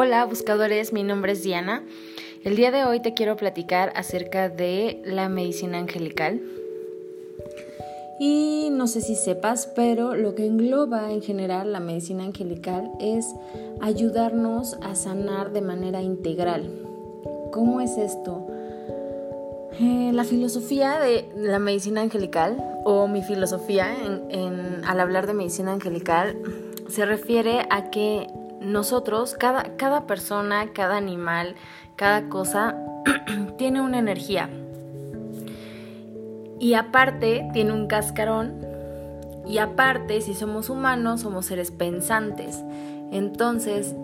Hola buscadores, mi nombre es Diana. El día de hoy te quiero platicar acerca de la medicina angelical. Y no sé si sepas, pero lo que engloba en general la medicina angelical es ayudarnos a sanar de manera integral. ¿Cómo es esto? Eh, la filosofía de la medicina angelical, o mi filosofía al hablar de medicina angelical, se refiere a que nosotros, cada, cada persona, cada animal, cada cosa tiene una energía. Y aparte tiene un cascarón. Y aparte, si somos humanos, somos seres pensantes. Entonces,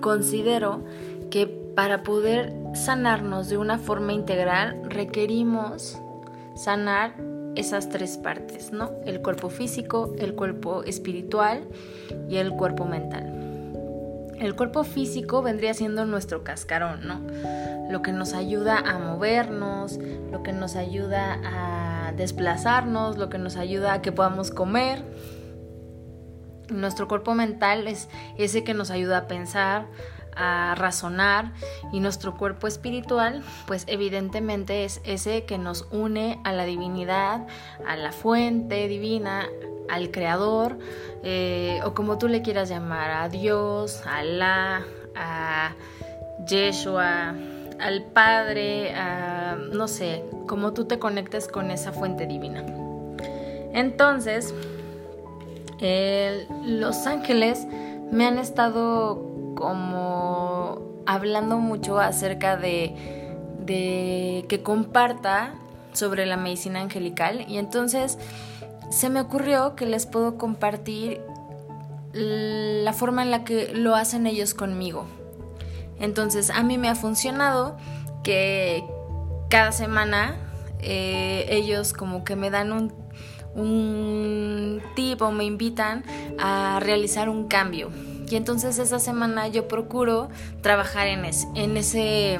considero que para poder sanarnos de una forma integral requerimos sanar esas tres partes, ¿no? El cuerpo físico, el cuerpo espiritual y el cuerpo mental. El cuerpo físico vendría siendo nuestro cascarón, ¿no? Lo que nos ayuda a movernos, lo que nos ayuda a desplazarnos, lo que nos ayuda a que podamos comer. Nuestro cuerpo mental es ese que nos ayuda a pensar, a razonar y nuestro cuerpo espiritual pues evidentemente es ese que nos une a la divinidad, a la fuente divina, al creador eh, o como tú le quieras llamar, a Dios, a Alá, a Yeshua, al Padre, a, no sé, como tú te conectes con esa fuente divina. Entonces, los ángeles me han estado como hablando mucho acerca de, de que comparta sobre la medicina angelical y entonces se me ocurrió que les puedo compartir la forma en la que lo hacen ellos conmigo. Entonces, a mí me ha funcionado que cada semana eh, ellos como que me dan un, un tip o me invitan a realizar un cambio. Y entonces esa semana yo procuro trabajar en, ese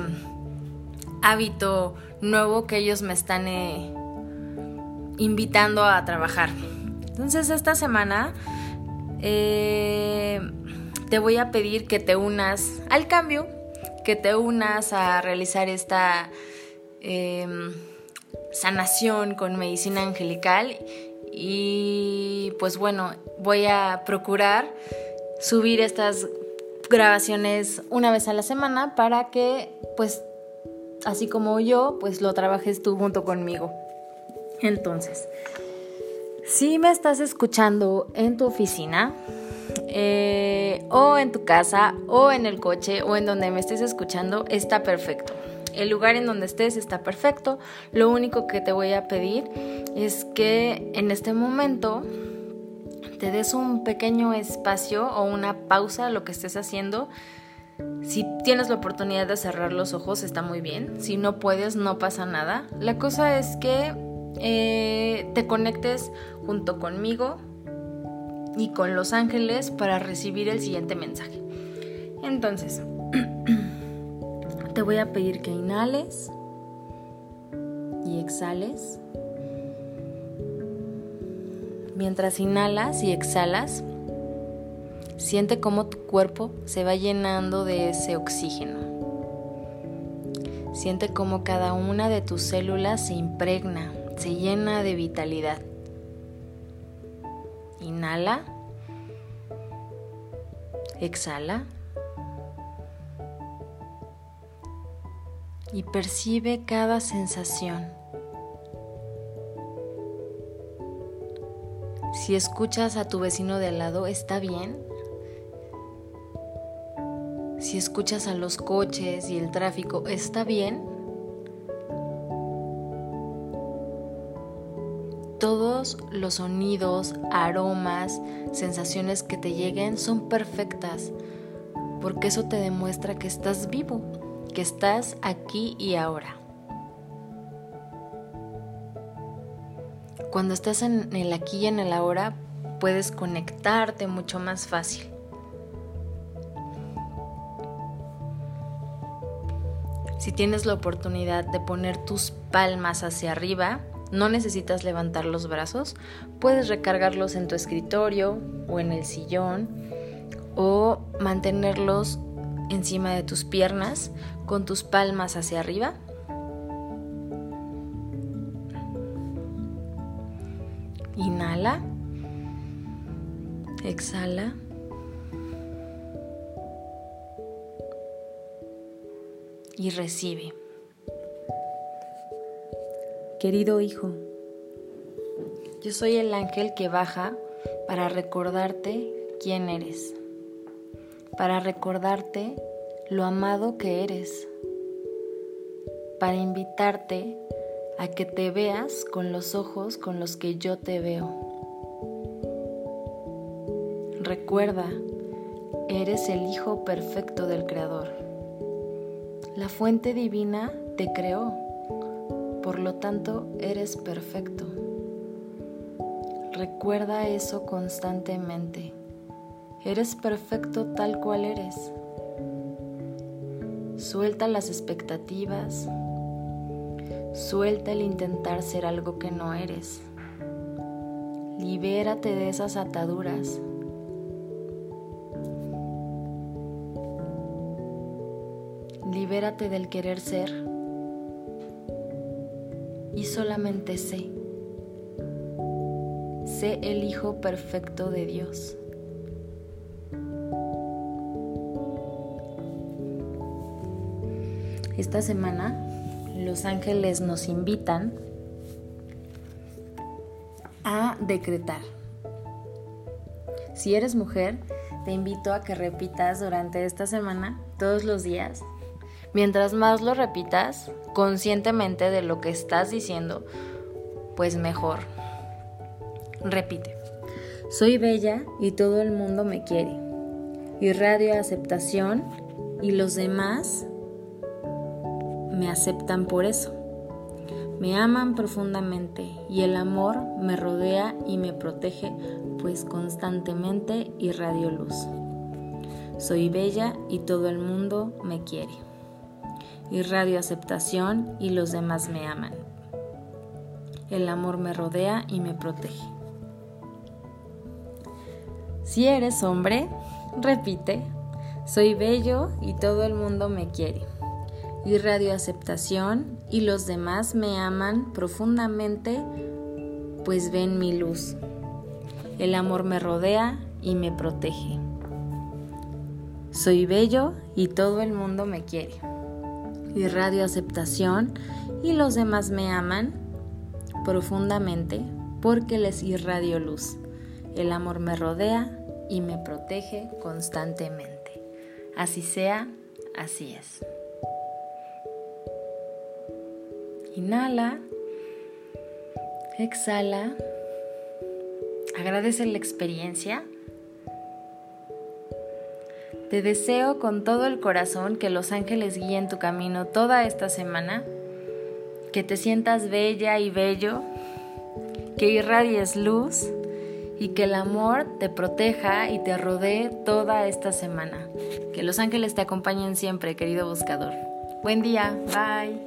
hábito nuevo que ellos me están eh, invitando a trabajar. Entonces esta semana eh, te voy a pedir que te unas al cambio, que te unas a realizar esta em, sanación con medicina angelical y pues bueno, voy a procurar subir estas grabaciones una vez a la semana para que pues así como yo pues lo trabajes tú junto conmigo. Entonces, si me estás escuchando en tu oficina, eh, o en tu casa, o en el coche, o en donde me estés escuchando, está perfecto. El lugar en donde estés está perfecto. Lo único que te voy a pedir es que en este momento te des un pequeño espacio o una pausa a lo que estés haciendo. Si tienes la oportunidad de cerrar los ojos, está muy bien. Si no puedes, no pasa nada. La cosa es que eh, te conectes junto conmigo y con los ángeles para recibir el siguiente mensaje. Entonces, te voy a pedir que inhales y exhales. Mientras inhalas y exhalas, siente cómo tu cuerpo se va llenando de ese oxígeno. Siente cómo cada una de tus células se impregna se llena de vitalidad. Inhala. Exhala. Y percibe cada sensación. Si escuchas a tu vecino de al lado, ¿está bien? Si escuchas a los coches y el tráfico, ¿está bien? Todos los sonidos, aromas, sensaciones que te lleguen son perfectas, porque eso te demuestra que estás vivo, que estás aquí y ahora. Cuando estás en el aquí y en el ahora, puedes conectarte mucho más fácil. Si tienes la oportunidad de poner tus palmas hacia arriba, no necesitas levantar los brazos, puedes recargarlos en tu escritorio o en el sillón o mantenerlos encima de tus piernas con tus palmas hacia arriba. Inhala. Exhala. Y recibe. Querido hijo, yo soy el ángel que baja para recordarte quién eres, para recordarte lo amado que eres, para invitarte a que te veas con los ojos con los que yo te veo. Recuerda, eres el Hijo perfecto del Creador. La fuente divina te creó, por lo tanto eres perfecto. Recuerda eso constantemente. Eres perfecto tal cual eres. Suelta las expectativas. Suelta el intentar ser algo que no eres. Libérate de esas ataduras. Libérate del querer ser. Y solamente sé. Sé el Hijo perfecto de Dios. Esta semana los ángeles nos invitan a decretar. Si eres mujer, te invito a que repitas durante esta semana, todos los días. Mientras más lo repitas, conscientemente de lo que estás diciendo, pues mejor. Repite. Soy bella y todo el mundo me quiere. Irradio aceptación y los demás me aceptan por eso. Me aman profundamente y el amor me rodea y me protege, pues constantemente irradio luz. Soy bella y todo el mundo me quiere. Irradio aceptación y los demás me aman. El amor me rodea y me protege. Si eres hombre, repite, soy bello y todo el mundo me quiere y aceptación y los demás me aman profundamente, pues ven mi luz. El amor me rodea y me protege. Soy bello y todo el mundo me quiere. Irradio aceptación y los demás me aman profundamente porque les irradio luz. El amor me rodea y me protege constantemente. Así sea, así es. Inhala. Exhala. Agradece la experiencia. Te deseo con todo el corazón que los ángeles guíen tu camino toda esta semana, que te sientas bella y bello, que irradies luz y que el amor te proteja y te rodee toda esta semana. Que los ángeles te acompañen siempre, querido buscador. Buen día, bye.